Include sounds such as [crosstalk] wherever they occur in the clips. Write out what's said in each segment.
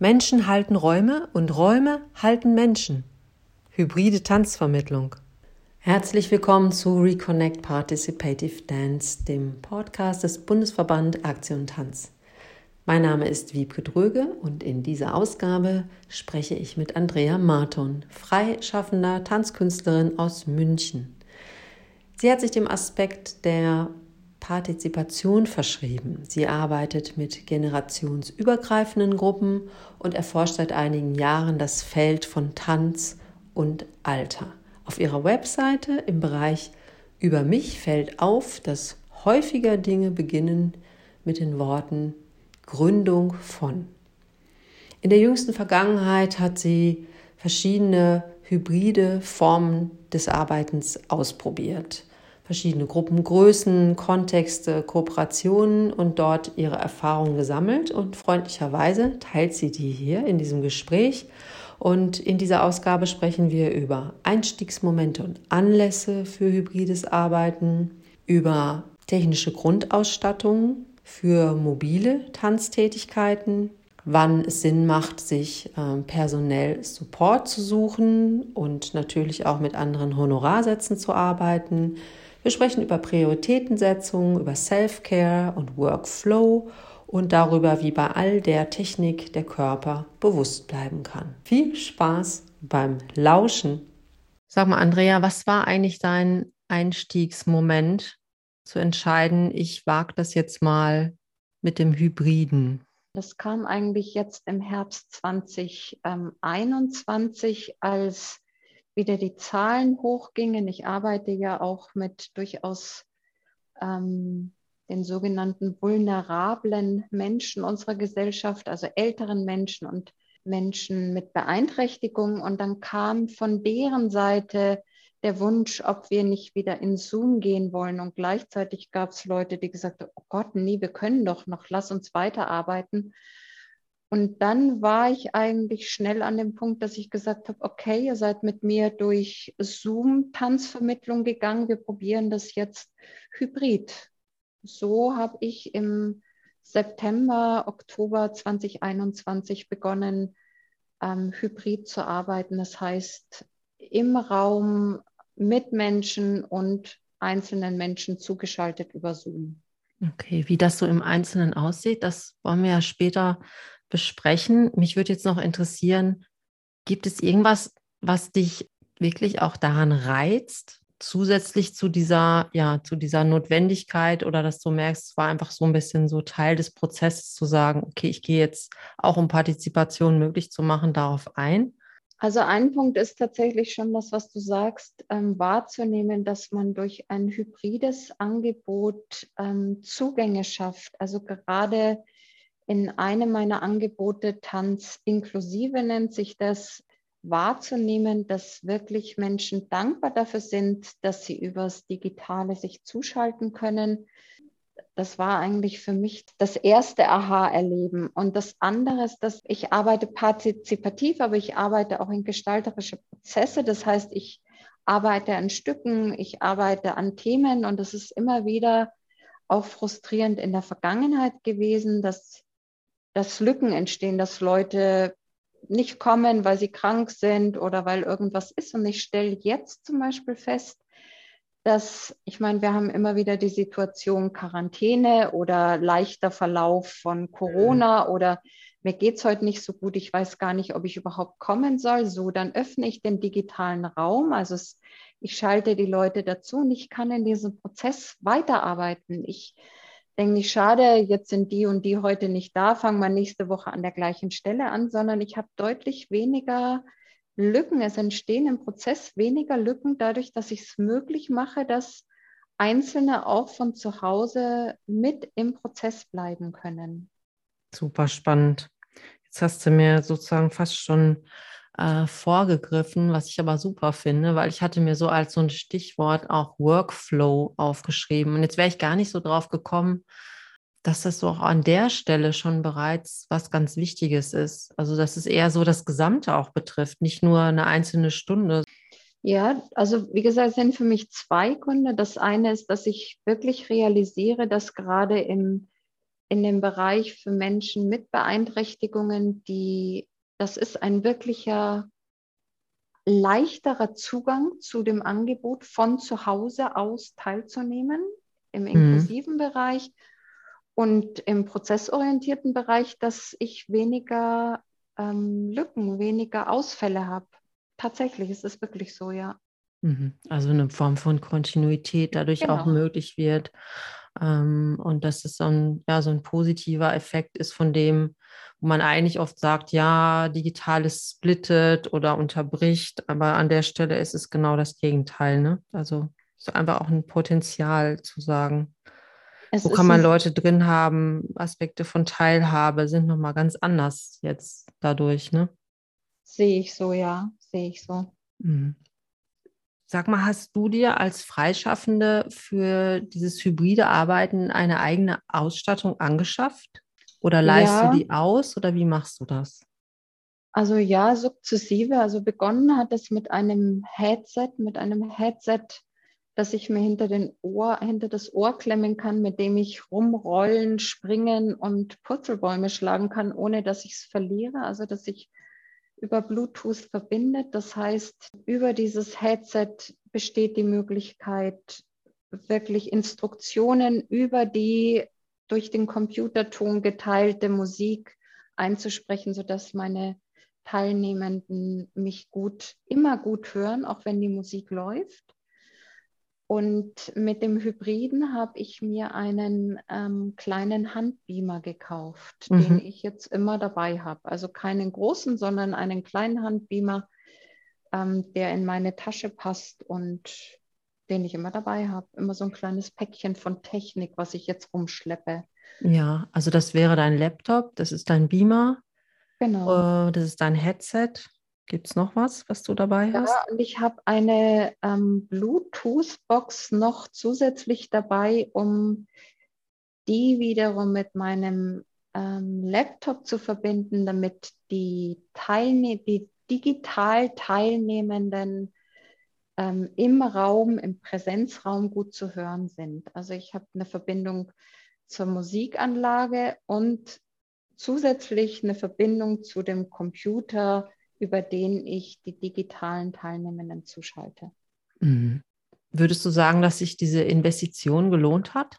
Menschen halten Räume und Räume halten Menschen. Hybride Tanzvermittlung. Herzlich willkommen zu Reconnect Participative Dance, dem Podcast des Bundesverband Aktion Tanz. Mein Name ist Wiebke Dröge und in dieser Ausgabe spreche ich mit Andrea Marton, freischaffender Tanzkünstlerin aus München. Sie hat sich dem Aspekt der Partizipation verschrieben. Sie arbeitet mit generationsübergreifenden Gruppen und erforscht seit einigen Jahren das Feld von Tanz und Alter. Auf ihrer Webseite im Bereich Über mich fällt auf, dass häufiger Dinge beginnen mit den Worten Gründung von. In der jüngsten Vergangenheit hat sie verschiedene hybride Formen des Arbeitens ausprobiert verschiedene Gruppengrößen, Kontexte, Kooperationen und dort ihre Erfahrungen gesammelt und freundlicherweise teilt sie die hier in diesem Gespräch. Und in dieser Ausgabe sprechen wir über Einstiegsmomente und Anlässe für hybrides Arbeiten, über technische Grundausstattung für mobile Tanztätigkeiten, wann es Sinn macht, sich äh, personell Support zu suchen und natürlich auch mit anderen Honorarsätzen zu arbeiten, wir sprechen über Prioritätensetzung, über Self-Care und Workflow und darüber, wie bei all der Technik der Körper bewusst bleiben kann. Viel Spaß beim Lauschen. Sag mal, Andrea, was war eigentlich dein Einstiegsmoment zu entscheiden, ich wage das jetzt mal mit dem Hybriden? Das kam eigentlich jetzt im Herbst 2021, als wieder die Zahlen hochgingen. Ich arbeite ja auch mit durchaus ähm, den sogenannten vulnerablen Menschen unserer Gesellschaft, also älteren Menschen und Menschen mit Beeinträchtigungen. Und dann kam von deren Seite der Wunsch, ob wir nicht wieder in Zoom gehen wollen. Und gleichzeitig gab es Leute, die gesagt haben, oh Gott, nee, wir können doch noch, lass uns weiterarbeiten. Und dann war ich eigentlich schnell an dem Punkt, dass ich gesagt habe, okay, ihr seid mit mir durch Zoom Tanzvermittlung gegangen, wir probieren das jetzt hybrid. So habe ich im September, Oktober 2021 begonnen, ähm, hybrid zu arbeiten. Das heißt, im Raum mit Menschen und einzelnen Menschen zugeschaltet über Zoom. Okay, wie das so im Einzelnen aussieht, das wollen wir ja später besprechen. Mich würde jetzt noch interessieren, gibt es irgendwas, was dich wirklich auch daran reizt, zusätzlich zu dieser, ja, zu dieser Notwendigkeit oder dass du merkst, es war einfach so ein bisschen so Teil des Prozesses zu sagen, okay, ich gehe jetzt auch, um Partizipation möglich zu machen, darauf ein? Also ein Punkt ist tatsächlich schon das, was du sagst, ähm, wahrzunehmen, dass man durch ein hybrides Angebot ähm, Zugänge schafft. Also gerade in einem meiner Angebote Tanz inklusive nennt sich das wahrzunehmen, dass wirklich Menschen dankbar dafür sind, dass sie übers Digitale sich zuschalten können. Das war eigentlich für mich das erste Aha-Erleben. Und das andere ist, dass ich arbeite partizipativ, aber ich arbeite auch in gestalterische Prozesse. Das heißt, ich arbeite an Stücken, ich arbeite an Themen und es ist immer wieder auch frustrierend in der Vergangenheit gewesen, dass dass Lücken entstehen, dass Leute nicht kommen, weil sie krank sind oder weil irgendwas ist. Und ich stelle jetzt zum Beispiel fest, dass, ich meine, wir haben immer wieder die Situation Quarantäne oder leichter Verlauf von Corona mhm. oder mir geht es heute nicht so gut, ich weiß gar nicht, ob ich überhaupt kommen soll. So, dann öffne ich den digitalen Raum. Also es, ich schalte die Leute dazu und ich kann in diesem Prozess weiterarbeiten. Ich denke nicht, schade, jetzt sind die und die heute nicht da, fangen wir nächste Woche an der gleichen Stelle an, sondern ich habe deutlich weniger Lücken. Es entstehen im Prozess weniger Lücken dadurch, dass ich es möglich mache, dass Einzelne auch von zu Hause mit im Prozess bleiben können. Super spannend. Jetzt hast du mir sozusagen fast schon äh, vorgegriffen, was ich aber super finde, weil ich hatte mir so als so ein Stichwort auch Workflow aufgeschrieben. Und jetzt wäre ich gar nicht so drauf gekommen, dass das so auch an der Stelle schon bereits was ganz Wichtiges ist. Also dass es eher so das Gesamte auch betrifft, nicht nur eine einzelne Stunde. Ja, also wie gesagt, es sind für mich zwei Gründe. Das eine ist, dass ich wirklich realisiere, dass gerade im in dem Bereich für Menschen mit Beeinträchtigungen, die, das ist ein wirklicher leichterer Zugang zu dem Angebot von zu Hause aus teilzunehmen im mhm. inklusiven mhm. Bereich und im prozessorientierten Bereich, dass ich weniger ähm, Lücken, weniger Ausfälle habe. Tatsächlich, es ist wirklich so, ja. Mhm. Also eine Form von Kontinuität dadurch genau. auch möglich wird. Ähm, und dass es so ein, ja, so ein positiver Effekt ist von dem, wo man eigentlich oft sagt, ja, digitales splittet oder unterbricht, aber an der Stelle ist es genau das Gegenteil. Ne? Also ist einfach auch ein Potenzial zu sagen. Es wo kann man Leute drin haben, Aspekte von Teilhabe sind nochmal ganz anders jetzt dadurch, ne? Sehe ich so, ja, sehe ich so. Mhm. Sag mal, hast du dir als Freischaffende für dieses hybride Arbeiten eine eigene Ausstattung angeschafft? Oder leihst ja. du die aus oder wie machst du das? Also ja, sukzessive. Also begonnen hat es mit einem Headset, mit einem Headset, das ich mir hinter, den Ohr, hinter das Ohr klemmen kann, mit dem ich rumrollen, springen und Purzelbäume schlagen kann, ohne dass ich es verliere. Also dass ich über Bluetooth verbindet. Das heißt, über dieses Headset besteht die Möglichkeit, wirklich Instruktionen über die durch den Computerton geteilte Musik einzusprechen, sodass meine Teilnehmenden mich gut, immer gut hören, auch wenn die Musik läuft. Und mit dem Hybriden habe ich mir einen ähm, kleinen Handbeamer gekauft, mhm. den ich jetzt immer dabei habe. Also keinen großen, sondern einen kleinen Handbeamer, ähm, der in meine Tasche passt und den ich immer dabei habe. Immer so ein kleines Päckchen von Technik, was ich jetzt rumschleppe. Ja, also das wäre dein Laptop, das ist dein Beamer. Genau. Äh, das ist dein Headset. Gibt es noch was, was du dabei hast? Ja, und ich habe eine ähm, Bluetooth-Box noch zusätzlich dabei, um die wiederum mit meinem ähm, Laptop zu verbinden, damit die, Teilne die digital Teilnehmenden ähm, im Raum, im Präsenzraum gut zu hören sind. Also ich habe eine Verbindung zur Musikanlage und zusätzlich eine Verbindung zu dem Computer, über den ich die digitalen Teilnehmenden zuschalte. Mhm. Würdest du sagen, dass sich diese Investition gelohnt hat?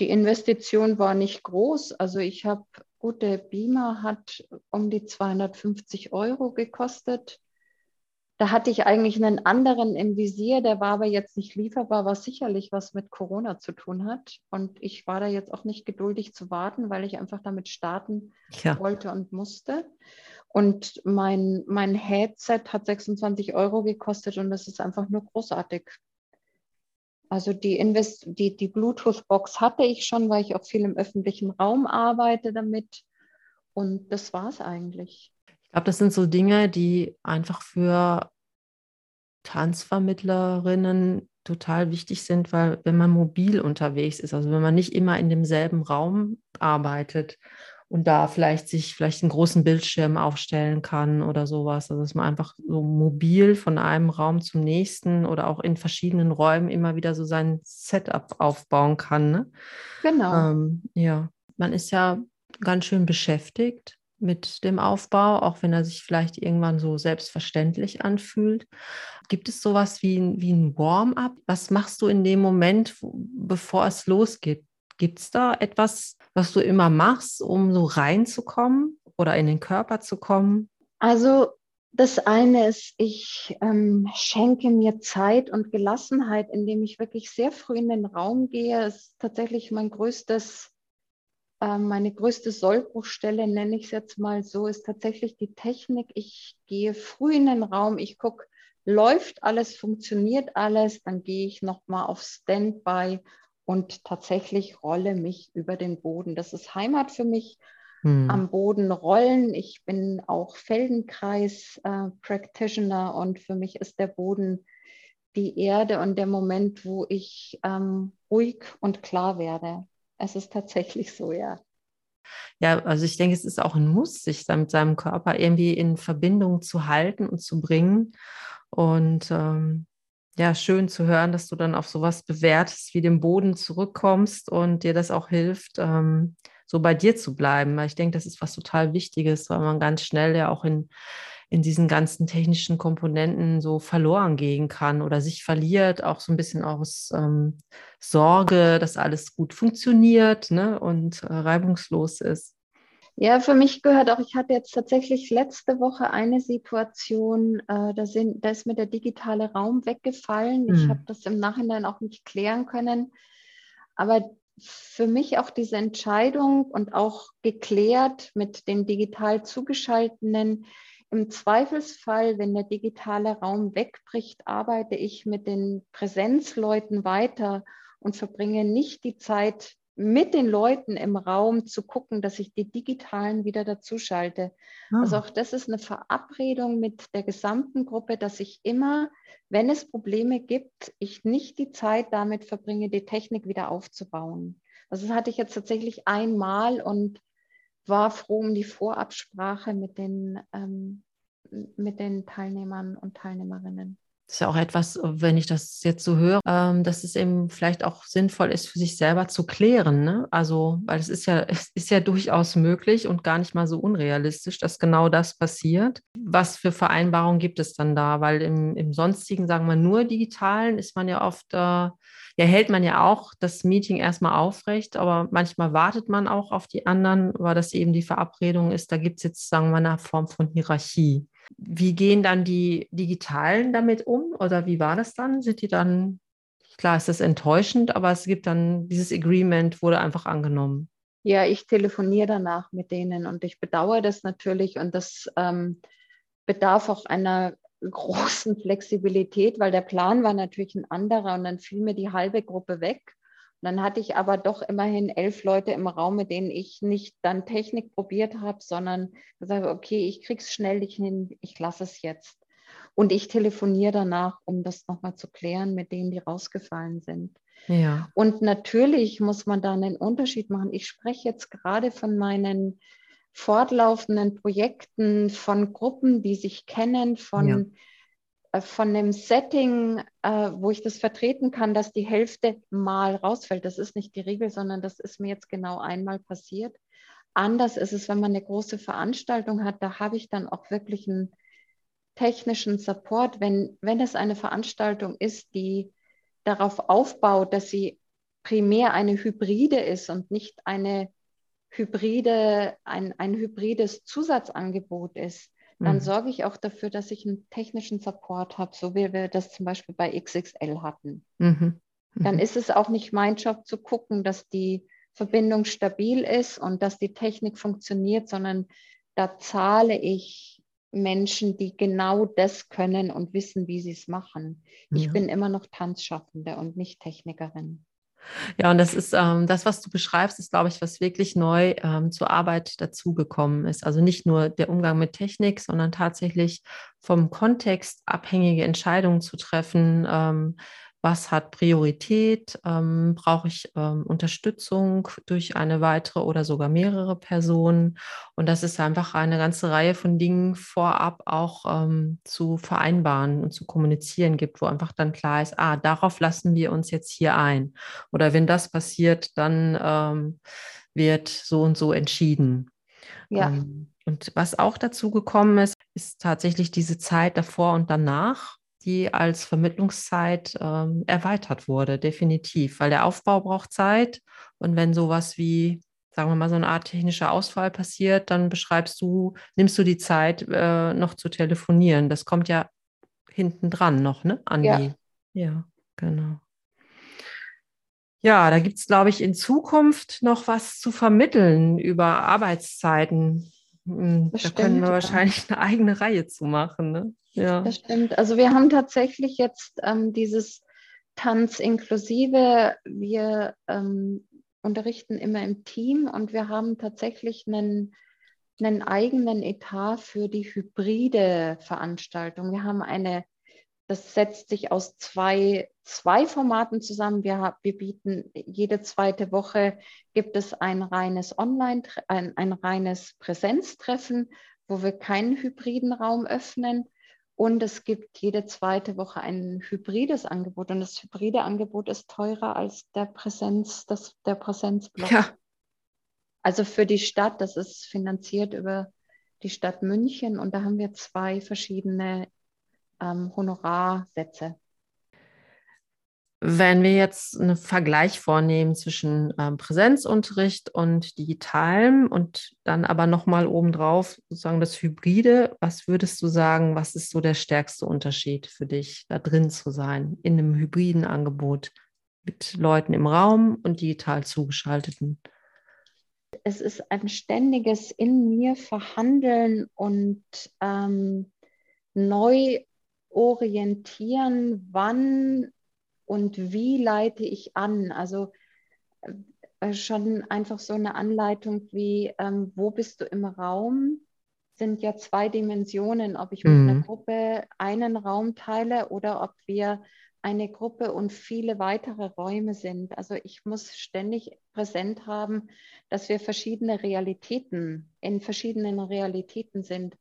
Die Investition war nicht groß. Also ich habe, gut, der Beamer hat um die 250 Euro gekostet. Da hatte ich eigentlich einen anderen im Visier, der war aber jetzt nicht lieferbar, was sicherlich was mit Corona zu tun hat. Und ich war da jetzt auch nicht geduldig zu warten, weil ich einfach damit starten ja. wollte und musste. Und mein, mein Headset hat 26 Euro gekostet und das ist einfach nur großartig. Also die, Invest die, die Bluetooth-Box hatte ich schon, weil ich auch viel im öffentlichen Raum arbeite damit. Und das war es eigentlich. Ich glaube, das sind so Dinge, die einfach für Tanzvermittlerinnen total wichtig sind, weil wenn man mobil unterwegs ist, also wenn man nicht immer in demselben Raum arbeitet und da vielleicht sich vielleicht einen großen Bildschirm aufstellen kann oder sowas. Also dass man einfach so mobil von einem Raum zum nächsten oder auch in verschiedenen Räumen immer wieder so sein Setup aufbauen kann. Ne? Genau. Ähm, ja, man ist ja ganz schön beschäftigt mit dem Aufbau, auch wenn er sich vielleicht irgendwann so selbstverständlich anfühlt. Gibt es sowas wie, wie ein Warm-up? Was machst du in dem Moment, bevor es losgeht? Gibt es da etwas, was du immer machst, um so reinzukommen oder in den Körper zu kommen? Also das eine ist, ich ähm, schenke mir Zeit und Gelassenheit, indem ich wirklich sehr früh in den Raum gehe. Es ist tatsächlich mein größtes, meine größte Sollbruchstelle, nenne ich es jetzt mal so, ist tatsächlich die Technik. Ich gehe früh in den Raum, ich gucke, läuft alles, funktioniert alles, dann gehe ich nochmal auf Standby und tatsächlich rolle mich über den Boden. Das ist Heimat für mich. Hm. Am Boden rollen. Ich bin auch Feldenkreis-Practitioner äh, und für mich ist der Boden die Erde und der Moment, wo ich ähm, ruhig und klar werde. Es ist tatsächlich so, ja. Ja, also ich denke, es ist auch ein Muss, sich mit seinem Körper irgendwie in Verbindung zu halten und zu bringen. Und ähm, ja, schön zu hören, dass du dann auf sowas Bewährtes wie den Boden zurückkommst und dir das auch hilft, ähm, so bei dir zu bleiben, weil ich denke, das ist was total Wichtiges, weil man ganz schnell ja auch in, in diesen ganzen technischen Komponenten so verloren gehen kann oder sich verliert, auch so ein bisschen aus ähm, Sorge, dass alles gut funktioniert ne, und äh, reibungslos ist. Ja, für mich gehört auch, ich hatte jetzt tatsächlich letzte Woche eine Situation, äh, da, sind, da ist mir der digitale Raum weggefallen. Hm. Ich habe das im Nachhinein auch nicht klären können. Aber für mich auch diese Entscheidung und auch geklärt mit den digital zugeschalteten, im Zweifelsfall, wenn der digitale Raum wegbricht, arbeite ich mit den Präsenzleuten weiter und verbringe nicht die Zeit mit den Leuten im Raum zu gucken, dass ich die digitalen wieder dazuschalte. Ah. Also auch das ist eine Verabredung mit der gesamten Gruppe, dass ich immer, wenn es Probleme gibt, ich nicht die Zeit damit verbringe, die Technik wieder aufzubauen. Also das hatte ich jetzt tatsächlich einmal und war froh um die Vorabsprache mit den, ähm, mit den Teilnehmern und Teilnehmerinnen. Das ist ja auch etwas, wenn ich das jetzt so höre, ähm, dass es eben vielleicht auch sinnvoll ist, für sich selber zu klären. Ne? Also, weil es ist ja, [laughs] es ist ja durchaus möglich und gar nicht mal so unrealistisch, dass genau das passiert. Was für Vereinbarungen gibt es dann da? Weil im, im sonstigen, sagen wir nur digitalen, ist man ja oft, äh, ja, hält man ja auch das Meeting erstmal aufrecht, aber manchmal wartet man auch auf die anderen, weil das eben die Verabredung ist. Da gibt es jetzt, sagen wir, eine Form von Hierarchie. Wie gehen dann die Digitalen damit um oder wie war das dann? Sind die dann, klar ist das enttäuschend, aber es gibt dann dieses Agreement, wurde einfach angenommen. Ja, ich telefoniere danach mit denen und ich bedauere das natürlich und das ähm, bedarf auch einer großen Flexibilität, weil der Plan war natürlich ein anderer und dann fiel mir die halbe Gruppe weg dann hatte ich aber doch immerhin elf Leute im Raum, mit denen ich nicht dann Technik probiert habe, sondern gesagt, okay, ich krieg's schnell nicht hin, ich lasse es jetzt. Und ich telefoniere danach, um das nochmal zu klären mit denen, die rausgefallen sind. Ja. Und natürlich muss man da einen Unterschied machen. Ich spreche jetzt gerade von meinen fortlaufenden Projekten, von Gruppen, die sich kennen, von ja äh, von einem Setting, äh, wo ich das vertreten kann, dass die Hälfte mal rausfällt. Das ist nicht die Regel, sondern das ist mir jetzt genau einmal passiert. Anders ist es, wenn man eine große Veranstaltung hat, da habe ich dann auch wirklich einen technischen Support. Wenn, wenn es eine Veranstaltung ist, die darauf aufbaut, dass sie primär eine Hybride ist und nicht eine hybride, ein, ein hybrides Zusatzangebot ist, dann mhm. sorge ich auch dafür, dass ich einen technischen Support habe, so wie wir das zum Beispiel bei XXL hatten. Mhm. Mhm. Dann ist es auch nicht mein Job zu gucken, dass die Verbindung stabil ist und dass die Technik funktioniert, sondern da zahle ich Menschen, die genau das können und wissen, wie sie es machen. Ja. Ich bin immer noch Tanzschaffende und nicht Technikerin. Ja, und das ist ähm, das, was du beschreibst, ist, glaube ich, was wirklich neu ähm, zur Arbeit dazugekommen ist. Also nicht nur der Umgang mit Technik, sondern tatsächlich vom Kontext abhängige Entscheidungen zu treffen, ähm, was hat Priorität, ähm, brauche ich ähm, Unterstützung durch eine weitere oder sogar mehrere Personen. Und das ist einfach eine ganze Reihe von Dingen vorab auch ähm, zu vereinbaren und zu kommunizieren gibt, wo einfach dann klar ist, ah, darauf lassen wir uns jetzt hier ein. Oder wenn das passiert, dann ähm, wird so und so entschieden. Ja. Ähm, und was auch dazu gekommen ist, ist tatsächlich diese Zeit davor und danach die als Vermittlungszeit ähm, erweitert wurde, definitiv, weil der Aufbau braucht Zeit und wenn sowas wie, sagen wir mal, so eine Art technischer Ausfall passiert, dann beschreibst du, nimmst du die Zeit, äh, noch zu telefonieren. Das kommt ja hinten dran noch, ne? An ja. die. Ja, genau. Ja, da gibt es, glaube ich, in Zukunft noch was zu vermitteln über Arbeitszeiten. Hm, das da stimmt, können wir wahrscheinlich eine eigene Reihe zu machen. Ne? Ja. Das stimmt. Also wir haben tatsächlich jetzt ähm, dieses Tanz inklusive. Wir ähm, unterrichten immer im Team und wir haben tatsächlich einen, einen eigenen Etat für die hybride Veranstaltung. Wir haben eine das setzt sich aus zwei, zwei Formaten zusammen. Wir, wir bieten jede zweite Woche gibt es ein reines Online, ein, ein reines Präsenztreffen, wo wir keinen hybriden Raum öffnen. Und es gibt jede zweite Woche ein hybrides Angebot. Und das hybride Angebot ist teurer als der Präsenz, das, der Präsenzblock. Ja. Also für die Stadt, das ist finanziert über die Stadt München und da haben wir zwei verschiedene ähm, Honorarsätze. Wenn wir jetzt einen Vergleich vornehmen zwischen ähm, Präsenzunterricht und digitalem und dann aber nochmal obendrauf sozusagen das Hybride, was würdest du sagen, was ist so der stärkste Unterschied für dich, da drin zu sein, in einem hybriden Angebot mit Leuten im Raum und digital zugeschalteten? Es ist ein ständiges in mir verhandeln und ähm, neu orientieren, wann und wie leite ich an? Also äh, schon einfach so eine Anleitung wie, ähm, wo bist du im Raum? Sind ja zwei Dimensionen, ob ich mit mhm. einer Gruppe einen Raum teile oder ob wir eine Gruppe und viele weitere Räume sind. Also ich muss ständig präsent haben, dass wir verschiedene Realitäten, in verschiedenen Realitäten sind.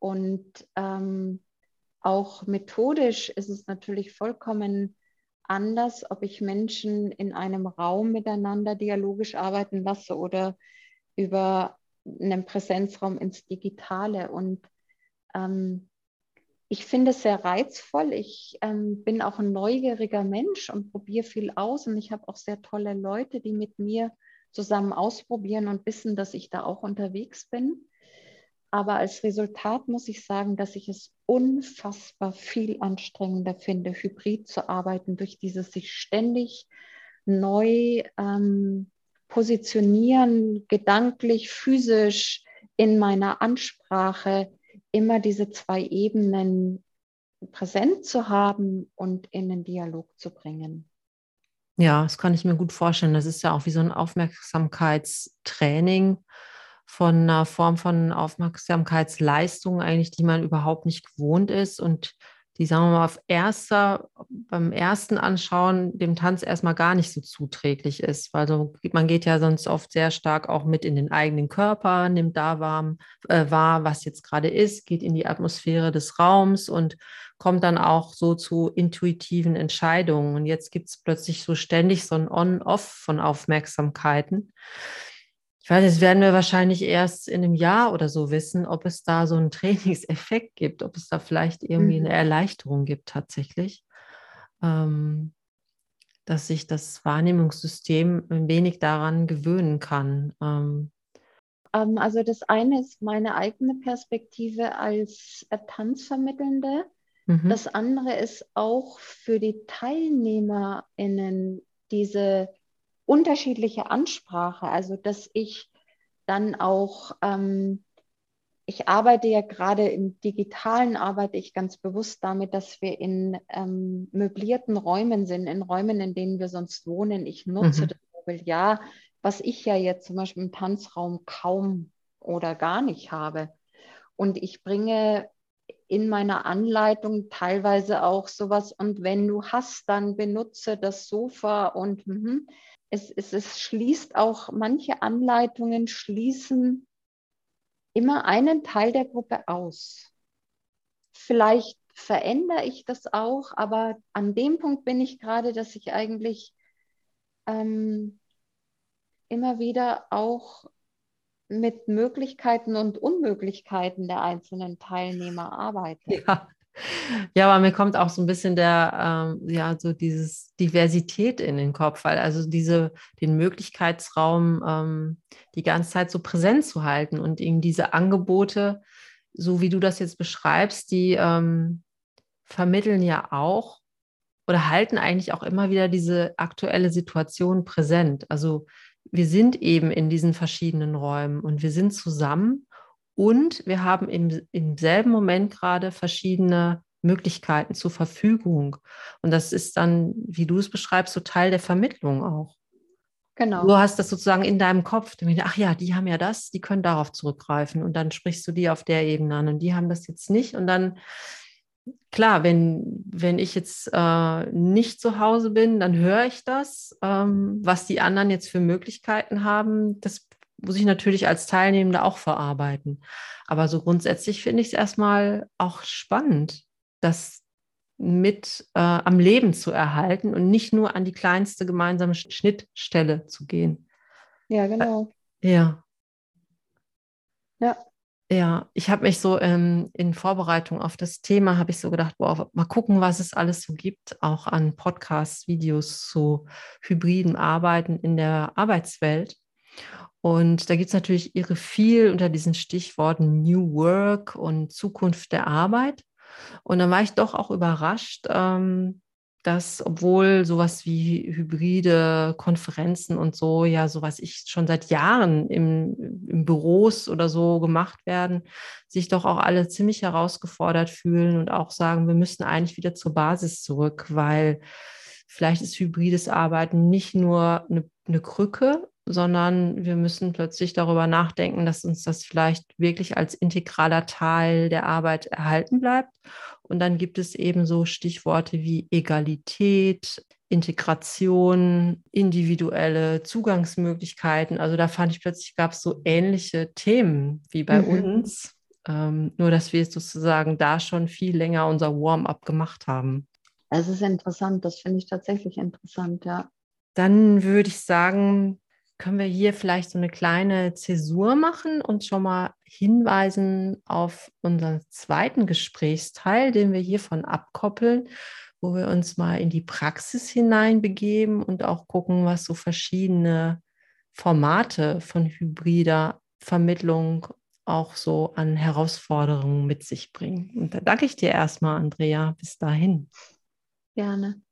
Und ähm, auch methodisch ist es natürlich vollkommen anders, ob ich Menschen in einem Raum miteinander dialogisch arbeiten lasse oder über einen Präsenzraum ins Digitale. Und ähm, ich finde es sehr reizvoll. Ich ähm, bin auch ein neugieriger Mensch und probiere viel aus. Und ich habe auch sehr tolle Leute, die mit mir zusammen ausprobieren und wissen, dass ich da auch unterwegs bin. Aber als Resultat muss ich sagen, dass ich es unfassbar viel anstrengender finde, hybrid zu arbeiten, durch dieses sich ständig neu ähm, positionieren, gedanklich, physisch in meiner Ansprache, immer diese zwei Ebenen präsent zu haben und in den Dialog zu bringen. Ja, das kann ich mir gut vorstellen. Das ist ja auch wie so ein Aufmerksamkeitstraining von einer Form von Aufmerksamkeitsleistung eigentlich, die man überhaupt nicht gewohnt ist und die, sagen wir mal, auf erster, beim ersten Anschauen dem Tanz erstmal gar nicht so zuträglich ist. Weil so, man geht ja sonst oft sehr stark auch mit in den eigenen Körper, nimmt da warm, äh, wahr, was jetzt gerade ist, geht in die Atmosphäre des Raums und kommt dann auch so zu intuitiven Entscheidungen. Und jetzt gibt es plötzlich so ständig so ein On-Off von Aufmerksamkeiten ich weiß, das werden wir wahrscheinlich erst in einem Jahr oder so wissen, ob es da so einen [laughs] Trainingseffekt gibt, ob es da vielleicht irgendwie eine mhm. Erleichterung gibt tatsächlich, ähm, dass sich das Wahrnehmungssystem ein wenig daran gewöhnen kann. Ähm, ähm also das eine ist meine eigene Perspektive als Tanzvermittelnde. Mhm. Das andere ist auch für die TeilnehmerInnen diese unterschiedliche Ansprache, also dass ich dann auch, ähm, ich arbeite ja gerade im digitalen, arbeite ich ganz bewusst damit, dass wir in ähm, möblierten Räumen sind, in Räumen, in denen wir sonst wohnen. Ich nutze mhm. das Mobiliar, was ich ja jetzt zum Beispiel im Tanzraum kaum oder gar nicht habe. Und ich bringe in meiner Anleitung teilweise auch sowas, und wenn du hast, dann benutze das Sofa und mh, es, es, es schließt auch, manche Anleitungen schließen immer einen Teil der Gruppe aus. Vielleicht verändere ich das auch, aber an dem Punkt bin ich gerade, dass ich eigentlich ähm, immer wieder auch mit Möglichkeiten und Unmöglichkeiten der einzelnen Teilnehmer arbeite. Ja, ja, aber mir kommt auch so ein bisschen der, ähm, ja, so dieses Diversität in den Kopf, weil also diese, den Möglichkeitsraum ähm, die ganze Zeit so präsent zu halten und eben diese Angebote, so wie du das jetzt beschreibst, die ähm, vermitteln ja auch oder halten eigentlich auch immer wieder diese aktuelle Situation präsent. Also wir sind eben in diesen verschiedenen Räumen und wir sind zusammen und wir haben im, im selben Moment gerade verschiedene Möglichkeiten zur Verfügung. Und das ist dann, wie du es beschreibst, so Teil der Vermittlung auch. Genau. Du hast das sozusagen in deinem Kopf. Ach ja, die haben ja das, die können darauf zurückgreifen. Und dann sprichst du die auf der Ebene an und die haben das jetzt nicht. Und dann, klar, wenn, wenn ich jetzt äh, nicht zu Hause bin, dann höre ich das, ähm, was die anderen jetzt für Möglichkeiten haben. Das muss ich natürlich als Teilnehmende auch verarbeiten. Aber so grundsätzlich finde ich es erstmal auch spannend, das mit äh, am Leben zu erhalten und nicht nur an die kleinste gemeinsame Schnittstelle zu gehen. Ja, genau. Ja. Ja. Ja, ich habe mich so ähm, in Vorbereitung auf das Thema, habe ich so gedacht, boah, mal gucken, was es alles so gibt, auch an Podcasts, Videos zu hybriden Arbeiten in der Arbeitswelt. Und da gibt es natürlich irre viel unter diesen Stichworten New Work und Zukunft der Arbeit. Und dann war ich doch auch überrascht, ähm, dass obwohl sowas wie hybride Konferenzen und so, ja, sowas ich schon seit Jahren im, im Büros oder so gemacht werden, sich doch auch alle ziemlich herausgefordert fühlen und auch sagen, wir müssen eigentlich wieder zur Basis zurück, weil vielleicht ist hybrides Arbeiten nicht nur eine, eine Krücke, sondern wir müssen plötzlich darüber nachdenken, dass uns das vielleicht wirklich als integraler Teil der Arbeit erhalten bleibt. Und dann gibt es eben so Stichworte wie Egalität, Integration, individuelle Zugangsmöglichkeiten. Also da fand ich plötzlich gab es so ähnliche Themen wie bei mhm. uns, ähm, nur dass wir sozusagen da schon viel länger unser Warm-up gemacht haben. Es ist interessant, das finde ich tatsächlich interessant, ja. Dann würde ich sagen, können wir hier vielleicht so eine kleine Zäsur machen und schon mal hinweisen auf unseren zweiten Gesprächsteil, den wir hiervon abkoppeln, wo wir uns mal in die Praxis hineinbegeben und auch gucken, was so verschiedene Formate von hybrider Vermittlung auch so an Herausforderungen mit sich bringen. Und da danke ich dir erstmal, Andrea. Bis dahin. Gerne.